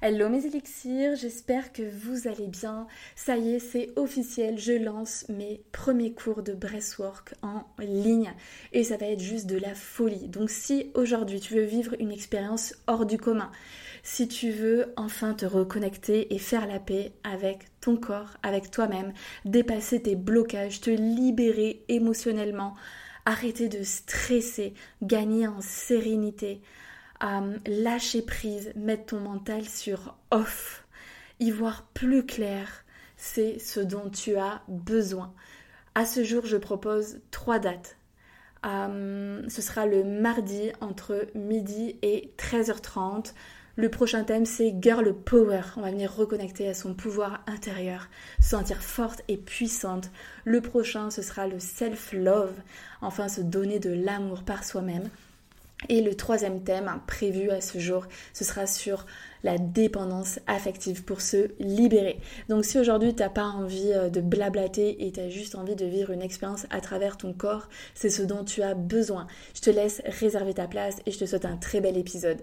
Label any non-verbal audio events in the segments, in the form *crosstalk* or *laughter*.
Hello mes élixirs, j'espère que vous allez bien. Ça y est, c'est officiel, je lance mes premiers cours de breathwork en ligne et ça va être juste de la folie. Donc si aujourd'hui tu veux vivre une expérience hors du commun, si tu veux enfin te reconnecter et faire la paix avec ton corps, avec toi-même, dépasser tes blocages, te libérer émotionnellement, arrêter de stresser, gagner en sérénité, lâcher prise, mettre ton mental sur off, y voir plus clair, c'est ce dont tu as besoin. À ce jour, je propose trois dates. ce sera le mardi entre midi et 13h30. Le prochain thème, c'est Girl Power. On va venir reconnecter à son pouvoir intérieur, se sentir forte et puissante. Le prochain, ce sera le self-love. Enfin, se donner de l'amour par soi-même. Et le troisième thème prévu à ce jour, ce sera sur la dépendance affective pour se libérer. Donc si aujourd'hui tu n'as pas envie euh, de blablater et tu as juste envie de vivre une expérience à travers ton corps, c'est ce dont tu as besoin. Je te laisse réserver ta place et je te souhaite un très bel épisode.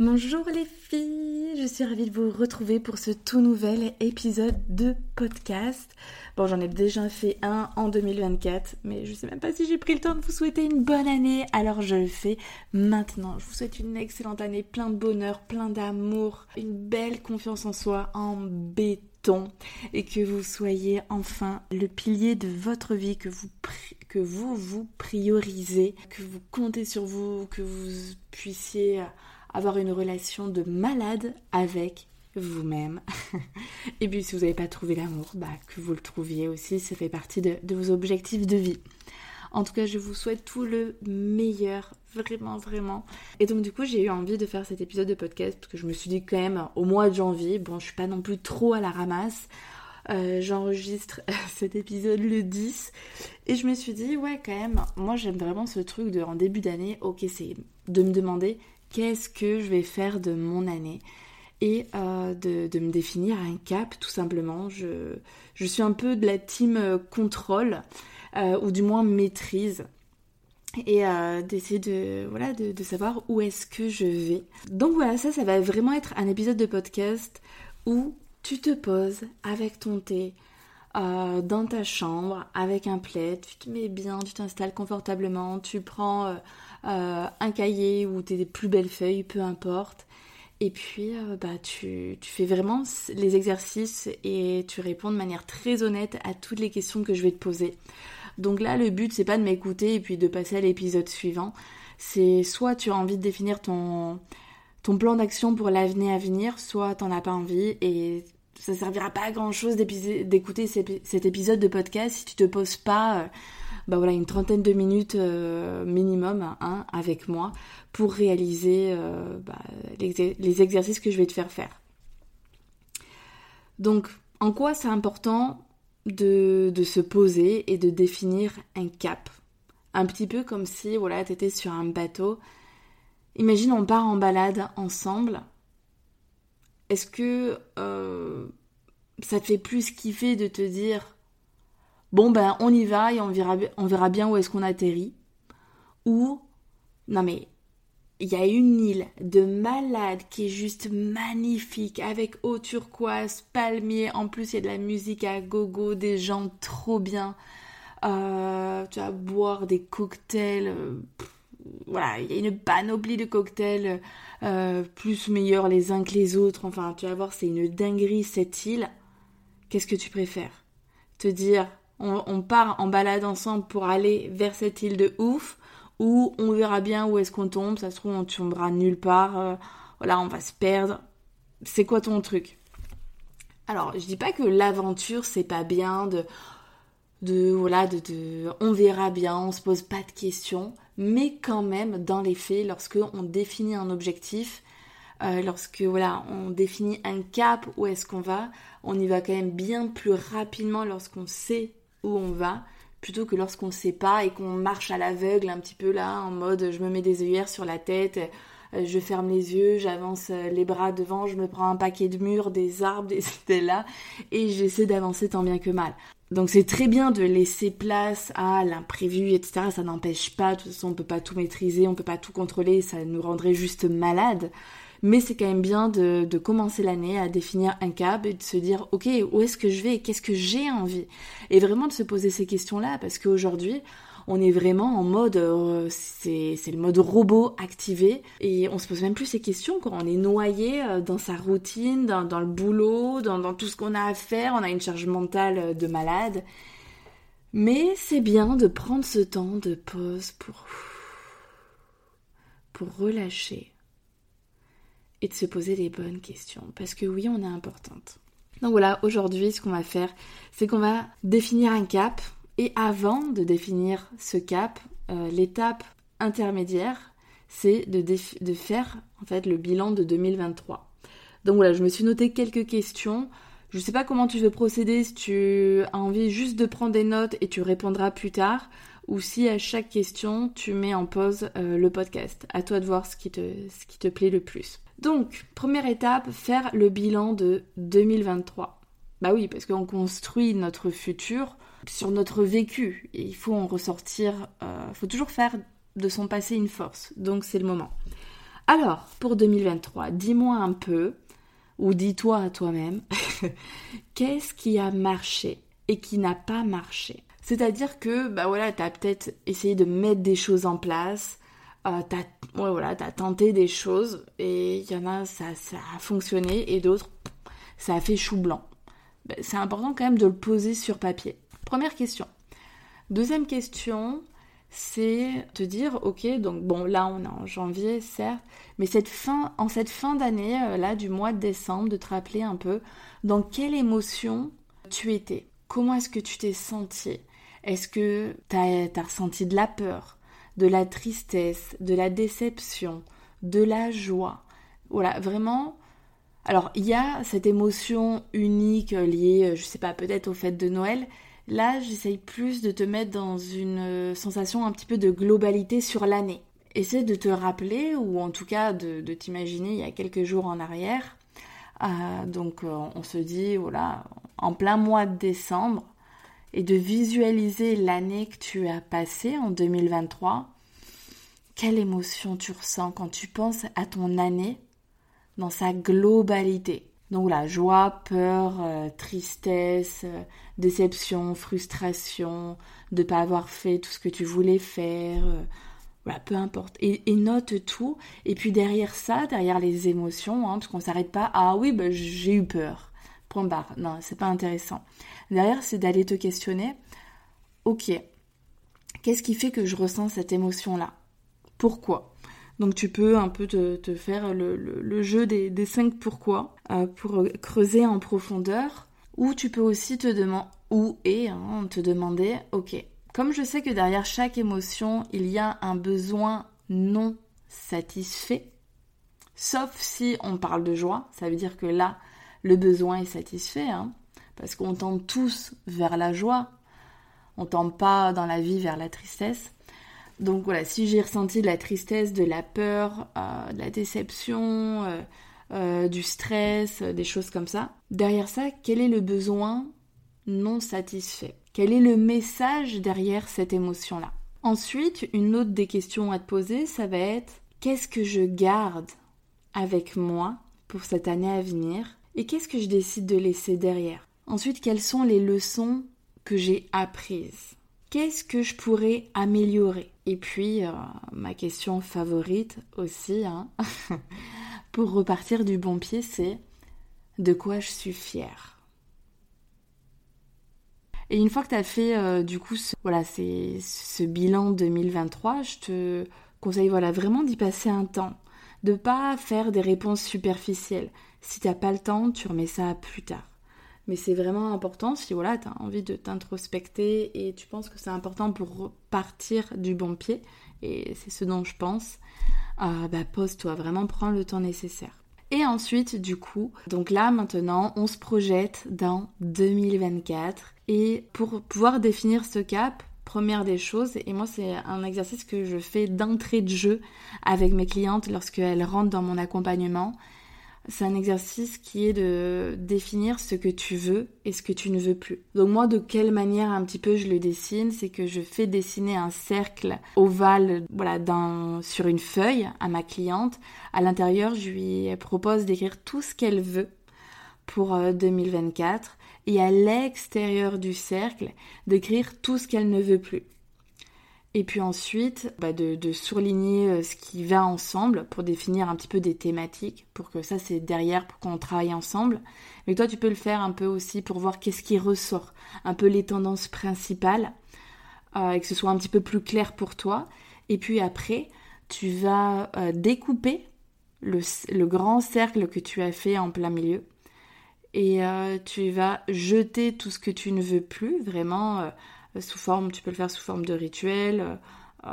Bonjour les filles, je suis ravie de vous retrouver pour ce tout nouvel épisode de podcast. Bon, j'en ai déjà fait un en 2024, mais je sais même pas si j'ai pris le temps de vous souhaiter une bonne année, alors je le fais maintenant. Je vous souhaite une excellente année, plein de bonheur, plein d'amour, une belle confiance en soi, en béton, et que vous soyez enfin le pilier de votre vie, que vous que vous vous priorisez, que vous comptez sur vous, que vous puissiez avoir une relation de malade avec vous-même. *laughs* et puis si vous n'avez pas trouvé l'amour, bah, que vous le trouviez aussi, ça fait partie de, vos objectifs de vie. En tout cas, je vous souhaite tout le meilleur, vraiment, vraiment. Et donc du coup, j'ai eu envie de faire cet épisode de podcast parce que je me suis dit quand même, au mois de janvier, bon, je suis pas non plus trop à la ramasse. Euh, j'enregistre *laughs* cet épisode le 10 et je me suis dit ouais quand même moi j'aime vraiment ce truc de en début d'année ok c'est de me demander qu'est-ce que je vais faire de mon année et euh, de, me définir un cap tout simplement. Je, suis un peu de la team euh, contrôle euh, ou du moins maîtrise et d'essayer de, voilà, de, savoir où est-ce que je vais. Donc voilà, ça, ça va vraiment être un épisode de podcast où tu te poses avec ton thé, dans ta chambre avec un plaid, tu te mets bien, tu t'installes confortablement, tu prends un cahier ou tes plus belles feuilles, peu importe. Et puis, euh, bah, tu, tu, fais vraiment les exercices et tu réponds de manière très honnête à toutes les questions que je vais te poser. Donc là, le but, c'est pas de m'écouter et puis de passer à l'épisode suivant. C'est soit tu as envie de définir ton, ton plan d'action pour l'avenir à venir, soit t'en as pas envie et ça servira pas à grand chose d'écouter cet épisode de podcast si tu te poses pas euh, bah voilà, une trentaine de minutes euh, minimum hein, avec moi pour réaliser euh, bah, les, exercices que je vais te faire faire. Donc, en quoi c'est important de, se poser et de définir un cap? Un petit peu comme si voilà, tu étais sur un bateau. Imagine, on part en balade ensemble. Est-ce que euh, ça te fait plus kiffer de te dire bon ben on y va et on verra, on verra bien où est-ce qu'on atterrit. Ou, non mais, il y a une île de malade qui est juste magnifique, avec eau turquoise, palmiers, en plus il y a de la musique à gogo, des gens trop bien. Euh, tu vas boire des cocktails. Euh, voilà, il y a une panoplie de cocktails euh, plus meilleurs les uns que les autres. Enfin, tu vas voir, c'est une dinguerie cette île. Qu'est-ce que tu préfères? Te dire, on, part en balade ensemble pour aller vers cette île de ouf, où on verra bien où est-ce qu'on tombe, ça se trouve on tombera nulle part, euh, voilà, on va se perdre. C'est quoi ton truc? Alors, je dis pas que l'aventure c'est pas bien de de voilà, de, de, on verra bien, on se pose pas de questions, mais quand même dans les faits, lorsque on définit un objectif, euh, lorsque voilà, on définit un cap où est-ce qu'on va, on y va quand même bien plus rapidement lorsqu'on sait où on va, plutôt que lorsqu'on sait pas et qu'on marche à l'aveugle un petit peu là, en mode je me mets des œillères sur la tête, euh, je ferme les yeux, j'avance euh, les bras devant, je me prends un paquet de murs, des arbres, *laughs* des idées là, et j'essaie d'avancer tant bien que mal. Donc c'est très bien de laisser place à l'imprévu, etc. Ça n'empêche pas, de toute façon on peut pas tout maîtriser, on peut pas tout contrôler, ça nous rendrait juste malade. Mais c'est quand même bien de, de commencer l'année à définir un cap et de se dire, ok, où est-ce que je vais Qu'est-ce que j'ai envie? Et vraiment de se poser ces questions-là, parce qu'aujourd'hui, on est vraiment en mode, euh, c'est le mode robot activé et on se pose même plus ces questions quand on est noyé euh, dans sa routine, dans, le boulot, dans, dans tout ce qu'on a à faire, on a une charge mentale euh, de malade. Mais c'est bien de prendre ce temps de pause pour, pour relâcher et de se poser les bonnes questions. Parce que oui, on est importante. Donc voilà, aujourd'hui, ce qu'on va faire, c'est qu'on va définir un cap. Et avant de définir ce cap, euh, l'étape intermédiaire, c'est de, de, faire en fait le bilan de 2023. Donc voilà, je me suis noté quelques questions. Je ne sais pas comment tu veux procéder, si tu as envie juste de prendre des notes et tu répondras plus tard, ou si à chaque question tu mets en pause euh, le podcast. À toi de voir ce qui te, plaît le plus. Donc, première étape, faire le bilan de 2023. Bah oui, parce qu'on construit notre futur sur notre vécu. Et il faut en ressortir, il euh, faut toujours faire de son passé une force. Donc c'est le moment. Alors, pour 2023, dis-moi un peu, ou dis-toi à toi-même, *laughs* qu'est-ce qui a marché et qui n'a pas marché? C'est-à-dire que, bah voilà, t'as peut-être essayé de mettre des choses en place, euh, t'as ouais, as tenté des choses et il y en a, ça, ça a fonctionné et d'autres, ça a fait chou blanc. Ben, c'est important quand même de le poser sur papier. Première question. Deuxième question, c'est te dire, ok, donc bon, là on est en janvier, certes, mais cette fin, en cette fin d'année, euh, là, du mois de décembre, de te rappeler un peu dans quelle émotion tu étais? Comment est-ce que tu t'es senti Est-ce que tu as ressenti de la peur de la tristesse, de la déception, de la joie? Voilà, vraiment. Alors, il y a cette émotion unique liée, je sais pas, peut-être au fait de Noël. Là, j'essaye plus de te mettre dans une sensation un petit peu de globalité sur l'année. Essaie de te rappeler, ou en tout cas de, t'imaginer il y a quelques jours en arrière. Euh, donc, euh, on se dit, voilà, en plein mois de décembre, et de visualiser l'année que tu as passée en 2023, quelle émotion tu ressens quand tu penses à ton année dans sa globalité. Donc la joie, peur, euh, tristesse, euh, déception, frustration, de ne pas avoir fait tout ce que tu voulais faire, euh, voilà, peu importe. Et, note tout. Et puis derrière ça, derrière les émotions, hein, parce qu'on s'arrête pas, ah oui, bah, j'ai eu peur. Point barre. Non, c'est pas intéressant. Derrière, c'est d'aller te questionner. Ok, qu'est-ce qui fait que je ressens cette émotion-là? Pourquoi? Donc tu peux un peu te, faire le, jeu des, cinq pourquoi euh, pour creuser en profondeur. Ou tu peux aussi te demander, ou et hein, te demander, ok, comme je sais que derrière chaque émotion, il y a un besoin non satisfait, sauf si on parle de joie, ça veut dire que là, le besoin est satisfait, hein, parce qu'on tend tous vers la joie, on tend pas dans la vie vers la tristesse. Donc voilà, si j'ai ressenti de la tristesse, de la peur, euh, de la déception, euh, euh, du stress, des choses comme ça, derrière ça, quel est le besoin non satisfait? Quel est le message derrière cette émotion-là? Ensuite, une autre des questions à te poser, ça va être qu'est-ce que je garde avec moi pour cette année à venir? Et qu'est-ce que je décide de laisser derrière? Ensuite, quelles sont les leçons que j'ai apprises? Qu'est-ce que je pourrais améliorer? Et puis, euh, ma question favorite aussi, hein, *laughs* pour repartir du bon pied, c'est de quoi je suis fière? Et une fois que tu as fait euh, du coup ce, voilà, c'est ce bilan 2023, je te conseille voilà, vraiment d'y passer un temps, de pas faire des réponses superficielles. Si t'as pas le temps, tu remets ça plus tard. Mais c'est vraiment important si voilà, tu as envie de t'introspecter et tu penses que c'est important pour partir du bon pied, et c'est ce dont je pense, euh, bah pose-toi, vraiment prends le temps nécessaire. Et ensuite, du coup, donc là maintenant, on se projette dans 2024. Et pour pouvoir définir ce cap, première des choses, et moi c'est un exercice que je fais d'entrée de jeu avec mes clientes lorsqu'elles rentrent dans mon accompagnement, c'est un exercice qui est de définir ce que tu veux et ce que tu ne veux plus. Donc moi, de quelle manière un petit peu je le dessine, c'est que je fais dessiner un cercle ovale, voilà, sur une feuille à ma cliente. À l'intérieur, je lui propose d'écrire tout ce qu'elle veut pour 2024 euh, et à l'extérieur du cercle, d'écrire tout ce qu'elle ne veut plus. Et puis ensuite, bah de, de, surligner euh, ce qui va ensemble pour définir un petit peu des thématiques, pour que ça c'est derrière, pour qu'on travaille ensemble. Mais toi tu peux le faire un peu aussi pour voir qu'est-ce qui ressort, un peu les tendances principales, euh, et que ce soit un petit peu plus clair pour toi. Et puis après, tu vas euh, découper le, grand cercle que tu as fait en plein milieu. Et tu vas jeter tout ce que tu ne veux plus, vraiment sous forme, tu peux le faire sous forme de rituel. Euh,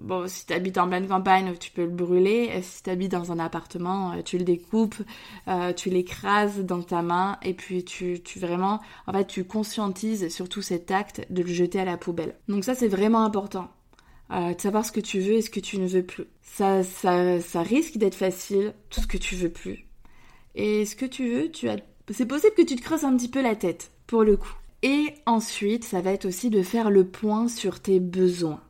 bon, si tu habites en pleine campagne, tu peux le brûler. Si tu habites dans un appartement, euh, tu le découpes, euh, tu l'écrases dans ta main et puis tu, tu vraiment, en fait, tu conscientises surtout cet acte de le jeter à la poubelle. Donc ça, c'est vraiment important. de savoir ce que tu veux et ce que tu ne veux plus. Ça, ça, ça risque d'être facile, tout ce que tu veux plus. Et ce que tu veux, tu as... c'est possible que tu te creuses un petit peu la tête, pour le coup. Et ensuite, ça va être aussi de faire le point sur tes besoins.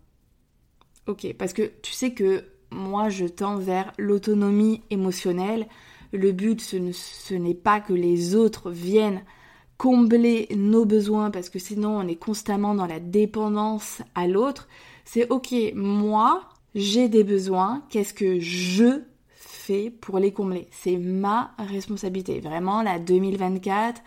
Ok, parce que tu sais que moi, je tends vers l'autonomie émotionnelle. Le but, ce n'est pas que les autres viennent combler nos besoins, parce que sinon, on est constamment dans la dépendance à l'autre. C'est ok, moi, j'ai des besoins, qu'est-ce que je fais pour les combler? C'est ma responsabilité. Vraiment, la 2024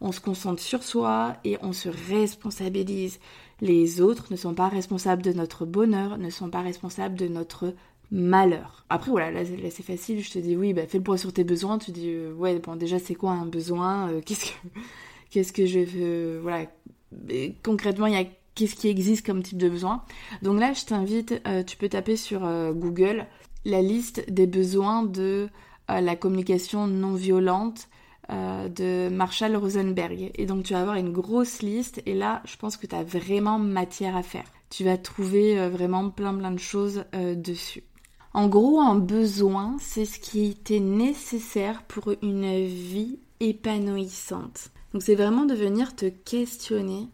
on se concentre sur soi et on se responsabilise. Les autres ne sont pas responsables de notre bonheur, ne sont pas responsables de notre malheur. Après voilà, là, c'est facile, je te dis oui, bah, fais le point sur tes besoins, tu dis euh, ouais bon déjà c'est quoi un besoin, euh, *laughs* qu'est-ce que je veux, voilà, concrètement il y a qu'est-ce qui existe comme type de besoin? Donc là je t'invite, euh, tu peux taper sur Google la liste des besoins de la communication non violente euh, de Marshall Rosenberg. Et donc tu vas avoir une grosse liste et là je pense que tu as vraiment matière à faire. Tu vas trouver euh, vraiment plein plein de choses euh, dessus. En gros, un besoin, c'est ce qui était nécessaire pour une vie épanouissante. Donc c'est vraiment de venir te questionner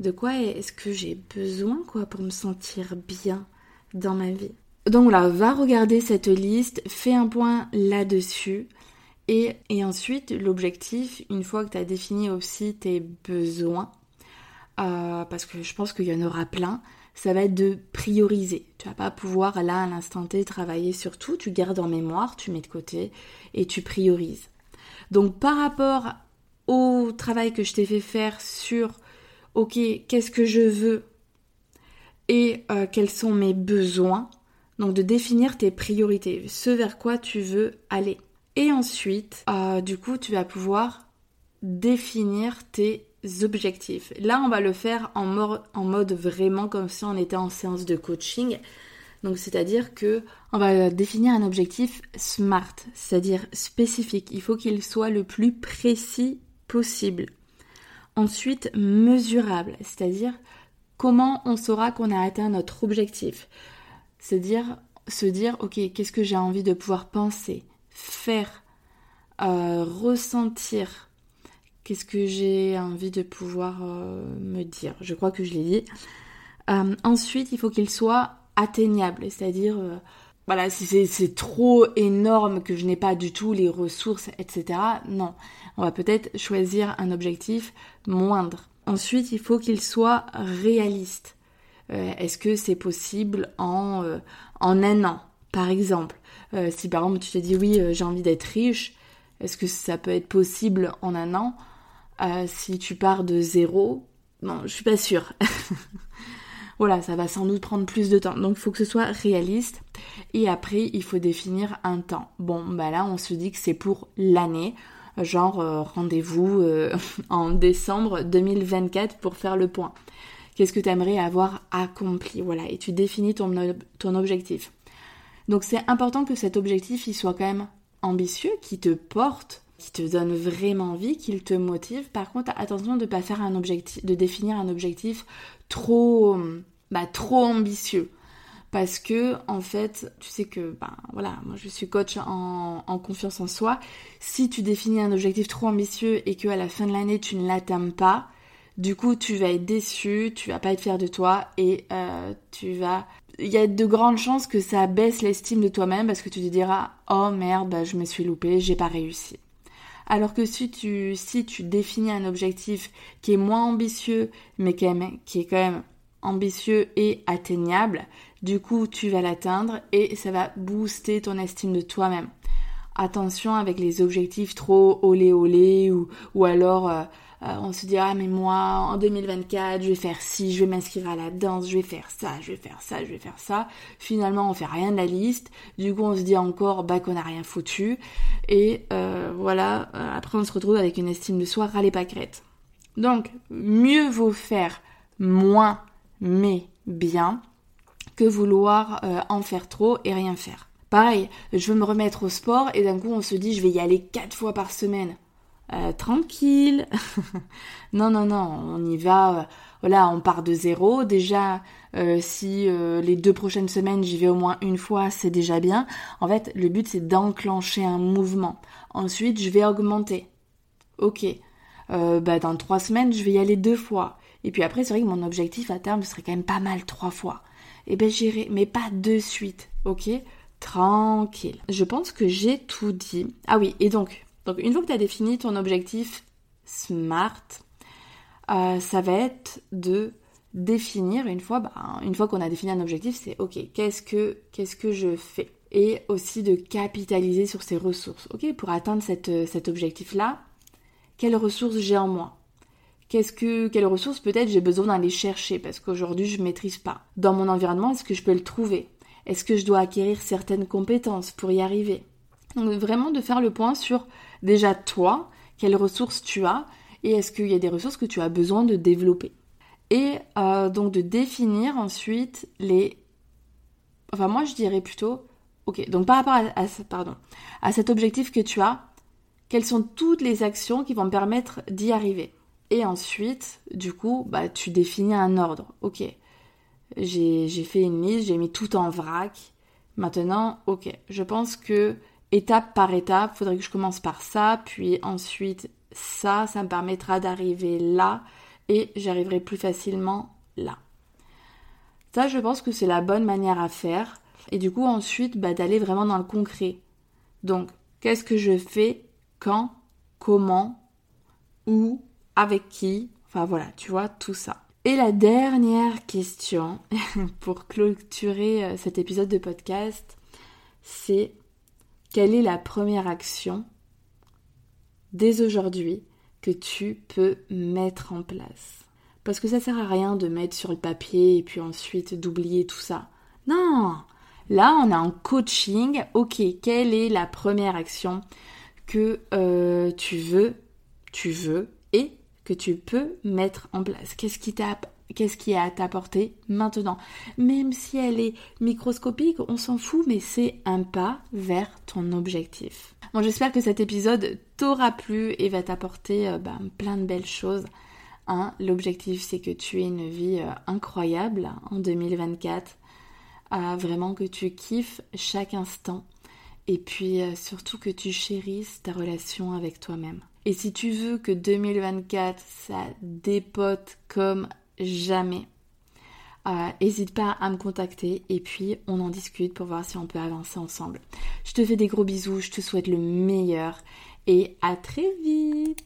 de quoi est-ce que j'ai besoin quoi pour me sentir bien dans ma vie. Donc là, va regarder cette liste, fais un point là-dessus. Et, ensuite, l'objectif, une fois que tu as défini aussi tes besoins, euh, parce que je pense qu'il y en aura plein, ça va être de prioriser. Tu vas pas pouvoir là à l'instant T travailler sur tout, tu gardes en mémoire, tu mets de côté et tu priorises. Donc par rapport au travail que je t'ai fait faire sur OK, qu'est-ce que je veux et euh, quels sont mes besoins, donc de définir tes priorités, ce vers quoi tu veux aller. Et ensuite, euh, du coup, tu vas pouvoir définir tes objectifs. Là, on va le faire en, mode, vraiment comme si on était en séance de coaching. Donc, c'est-à-dire que on va définir un objectif SMART, c'est-à-dire spécifique. Il faut qu'il soit le plus précis possible. Ensuite, mesurable, c'est-à-dire comment on saura qu'on a atteint notre objectif. C'est-à-dire se dire, ok, qu'est-ce que j'ai envie de pouvoir penser, faire, euh, ressentir. Qu'est-ce que j'ai envie de pouvoir euh, me dire Je crois que je l'ai dit. Euh, ensuite, il faut qu'il soit atteignable, c'est-à-dire, voilà, si c'est trop énorme que je n'ai pas du tout les ressources, etc. Non, on va peut-être choisir un objectif moindre. Ensuite, il faut qu'il soit réaliste. Est-ce que c'est possible en, en un an, par exemple euh, si par exemple tu te dis oui, euh, j'ai envie d'être riche, est-ce que ça peut être possible en un an? Euh, Si tu pars de zéro, non, je suis pas sûre. *laughs* voilà, ça va sans doute prendre plus de temps. Donc il faut que ce soit réaliste. Et après, il faut définir un temps. Bon, bah là, on se dit que c'est pour l'année. Genre rendez-vous *laughs* en décembre 2024 pour faire le point. Qu'est-ce que tu aimerais avoir accompli? Voilà, et tu définis ton objectif. Donc c'est important que cet objectif soit quand même ambitieux, qui te porte, qui te donne vraiment envie, qu'il te motive. Par contre, attention de pas faire un objectif, de définir un objectif trop, bah, trop ambitieux. Parce que, en fait, tu sais que, ben voilà, moi je suis coach en, confiance en soi. Si tu définis un objectif trop ambitieux et que à la fin de l'année tu ne l'atteins pas, du coup, tu vas être déçu, tu vas pas être fier de toi et euh, tu vas. Il y a de grandes chances que ça baisse l'estime de toi-même parce que tu te diras Oh merde, bah, je me suis loupé, j'ai pas réussi. Alors que si tu, si tu définis un objectif qui est moins ambitieux, mais qui est, quand même ambitieux et atteignable, du coup tu vas l'atteindre et ça va booster ton estime de toi-même. Attention avec les objectifs trop olé olé ou, ou alors euh, euh, on se dit ah mais moi en 2024 je vais faire ci, je vais m'inscrire à la danse, je vais faire ça, je vais faire ça, je vais faire ça. Finalement on fait rien de la liste. Du coup on se dit encore bah qu'on a rien foutu. Et euh, voilà, euh, après on se retrouve avec une estime de soi râlée pâquerette. Donc mieux vaut faire moins mais bien que vouloir en faire trop et rien faire. Pareil, je veux me remettre au sport et d'un coup on se dit je vais y aller quatre fois par semaine. Euh, tranquille. *laughs* non, non, non, on y va. Euh, voilà, on part de zéro. Déjà, euh, si les deux prochaines semaines j'y vais au moins une fois, c'est déjà bien. En fait, le but c'est d'enclencher un mouvement. Ensuite, je vais augmenter. Ok. bah, dans trois semaines, je vais y aller deux fois. Et puis après, c'est vrai que mon objectif à terme serait quand même pas mal trois fois. Et eh ben j'irai, mais pas de suite. Ok Tranquille. Je pense que j'ai tout dit. Ah oui, et donc, donc une fois que tu as défini ton objectif SMART, euh, ça va être de définir une fois, bah, une fois qu'on a défini un objectif, c'est ok, qu'est-ce que, qu'est-ce que je fais? Et aussi de capitaliser sur ces ressources. Ok, pour atteindre cet objectif-là, quelles ressources j'ai en moi? Qu'est-ce que, quelles ressources peut-être j'ai besoin d'aller chercher? Parce qu'aujourd'hui je ne maîtrise pas. Dans mon environnement, est-ce que je peux le trouver? Est-ce que je dois acquérir certaines compétences pour y arriver? Donc vraiment de faire le point sur déjà toi, quelles ressources tu as et est-ce qu'il y a des ressources que tu as besoin de développer. Et euh, donc de définir ensuite les... Enfin moi je dirais plutôt, ok, donc par rapport à, pardon, à cet objectif que tu as, quelles sont toutes les actions qui vont permettre d'y arriver. Et ensuite, du coup, bah, tu définis un ordre. Ok, j'ai fait une liste, j'ai mis tout en vrac. Maintenant, ok, je pense que étape par étape, faudrait que je commence par ça, puis ensuite ça, ça me permettra d'arriver là et j'arriverai plus facilement là. Ça, je pense que c'est la bonne manière à faire. Et du coup, ensuite, bah, d'aller vraiment dans le concret. Donc, qu'est-ce que je fais, quand, comment, où, avec qui, enfin voilà, tu vois, tout ça. Et la dernière question *laughs* pour clôturer euh, cet épisode de podcast, c'est quelle est la première action dès aujourd'hui que tu peux mettre en place? Parce que ça sert à rien de mettre sur le papier et puis ensuite d'oublier tout ça. Non Là, on a un coaching. Ok, quelle est la première action que euh, tu veux, tu veux et que tu peux mettre en place? Qu'est-ce qui t'a qu'est-ce qui est à t'apporter maintenant. Même si elle est microscopique, on s'en fout, mais c'est un pas vers ton objectif. Bon, j'espère que cet épisode t'aura plu et va t'apporter euh, bah, plein de belles choses. Hein. L'objectif, c'est que tu aies une vie euh, incroyable en 2024. vraiment que tu kiffes chaque instant. Et puis euh, surtout que tu chérisses ta relation avec toi-même. Et si tu veux que 2024, ça dépote comme jamais. N'hésite euh, pas à me contacter et puis on en discute pour voir si on peut avancer ensemble. Je te fais des gros bisous, je te souhaite le meilleur et à très vite